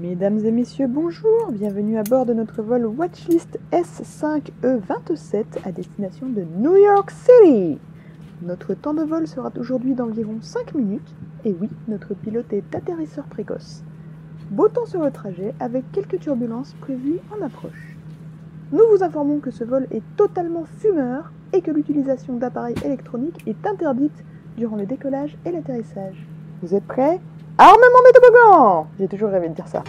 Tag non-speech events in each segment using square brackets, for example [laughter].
Mesdames et messieurs, bonjour, bienvenue à bord de notre vol Watchlist S5E27 à destination de New York City. Notre temps de vol sera aujourd'hui d'environ 5 minutes, et oui, notre pilote est atterrisseur précoce. Beau temps sur le trajet avec quelques turbulences prévues en approche. Nous vous informons que ce vol est totalement fumeur et que l'utilisation d'appareils électroniques est interdite durant le décollage et l'atterrissage. Vous êtes prêts? Armement des J'ai toujours rêvé de dire ça.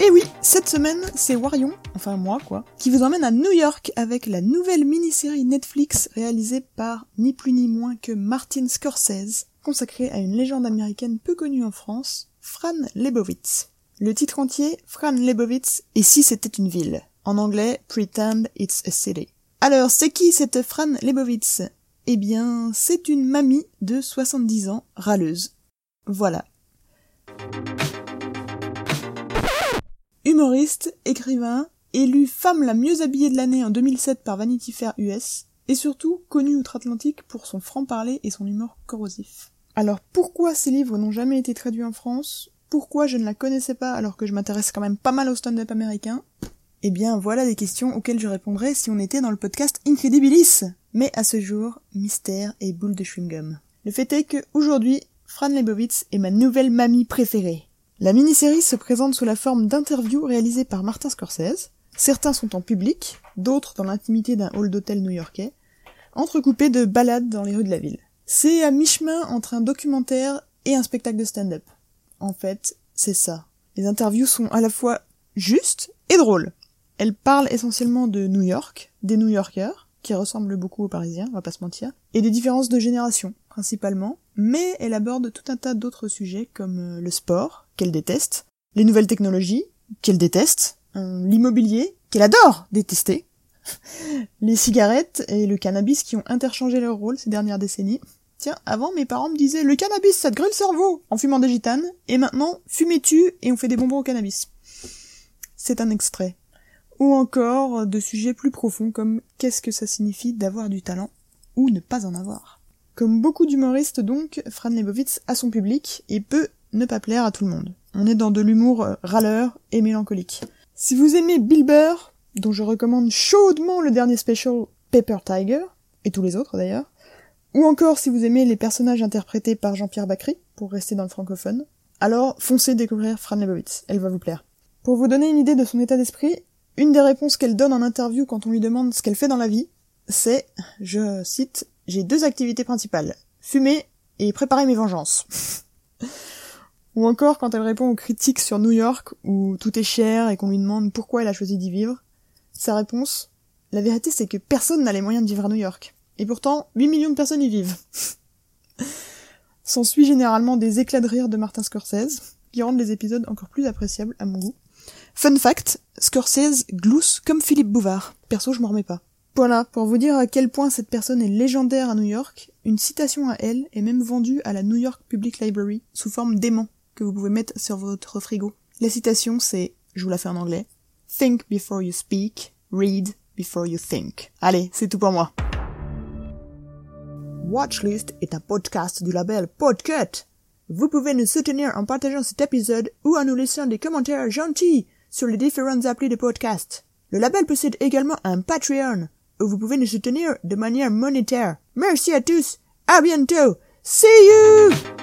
Et oui, cette semaine, c'est Warion, enfin moi quoi, qui vous emmène à New York avec la nouvelle mini-série Netflix réalisée par ni plus ni moins que Martin Scorsese, consacrée à une légende américaine peu connue en France, Fran Lebowitz. Le titre entier, Fran Lebowitz, et si c'était une ville? En anglais, Pretend It's a City. Alors, c'est qui cette Fran Lebowitz? Eh bien, c'est une mamie de 70 ans, râleuse. Voilà. Humoriste, écrivain, élue femme la mieux habillée de l'année en 2007 par Vanity Fair US, et surtout connue outre-Atlantique pour son franc-parler et son humour corrosif. Alors pourquoi ces livres n'ont jamais été traduits en France? Pourquoi je ne la connaissais pas alors que je m'intéresse quand même pas mal au stand-up américain? Eh bien voilà des questions auxquelles je répondrais si on était dans le podcast Incredibilis Mais à ce jour, mystère et boule de chewing-gum. Le fait est que aujourd'hui, Fran Lebowitz est ma nouvelle mamie préférée. La mini-série se présente sous la forme d'interviews réalisées par Martin Scorsese. Certains sont en public, d'autres dans l'intimité d'un hall d'hôtel new-yorkais, entrecoupés de balades dans les rues de la ville. C'est à mi-chemin entre un documentaire et un spectacle de stand-up. En fait, c'est ça. Les interviews sont à la fois justes et drôles. Elles parlent essentiellement de New York, des New Yorkers, qui ressemblent beaucoup aux Parisiens, on va pas se mentir, et des différences de génération, principalement, mais elle aborde tout un tas d'autres sujets comme euh, le sport, qu'elle déteste, les nouvelles technologies, qu'elle déteste, euh, l'immobilier, qu'elle adore détester, [laughs] les cigarettes et le cannabis qui ont interchangé leur rôle ces dernières décennies. Tiens, avant mes parents me disaient le cannabis ça te grille le cerveau en fumant des gitanes, et maintenant fumez-tu et on fait des bonbons au cannabis. C'est un extrait. Ou encore de sujets plus profonds comme qu'est-ce que ça signifie d'avoir du talent ou ne pas en avoir? Comme beaucoup d'humoristes donc, Fran Lebowitz a son public et peut ne pas plaire à tout le monde. On est dans de l'humour râleur et mélancolique. Si vous aimez Bill dont je recommande chaudement le dernier special Paper Tiger, et tous les autres d'ailleurs, ou encore si vous aimez les personnages interprétés par Jean-Pierre Bacry, pour rester dans le francophone, alors foncez découvrir Fran Lebowitz, elle va vous plaire. Pour vous donner une idée de son état d'esprit, une des réponses qu'elle donne en interview quand on lui demande ce qu'elle fait dans la vie, c'est, je cite, j'ai deux activités principales, fumer et préparer mes vengeances. [laughs] Ou encore quand elle répond aux critiques sur New York où tout est cher et qu'on lui demande pourquoi elle a choisi d'y vivre, sa réponse La vérité c'est que personne n'a les moyens de vivre à New York. Et pourtant, 8 millions de personnes y vivent. [laughs] S'ensuit généralement des éclats de rire de Martin Scorsese, qui rendent les épisodes encore plus appréciables à mon goût. Fun fact, Scorsese glousse comme Philippe Bouvard. Perso, je m'en remets pas. Voilà, pour vous dire à quel point cette personne est légendaire à New York, une citation à elle est même vendue à la New York Public Library sous forme d'aimant que vous pouvez mettre sur votre frigo. La citation c'est, je vous la fais en anglais, Think before you speak, read before you think. Allez, c'est tout pour moi. Watchlist est un podcast du label Podcut. Vous pouvez nous soutenir en partageant cet épisode ou en nous laissant des commentaires gentils sur les différentes applis de podcast. Le label possède également un Patreon où vous pouvez nous soutenir de manière monétaire. Merci à tous. À bientôt. See you!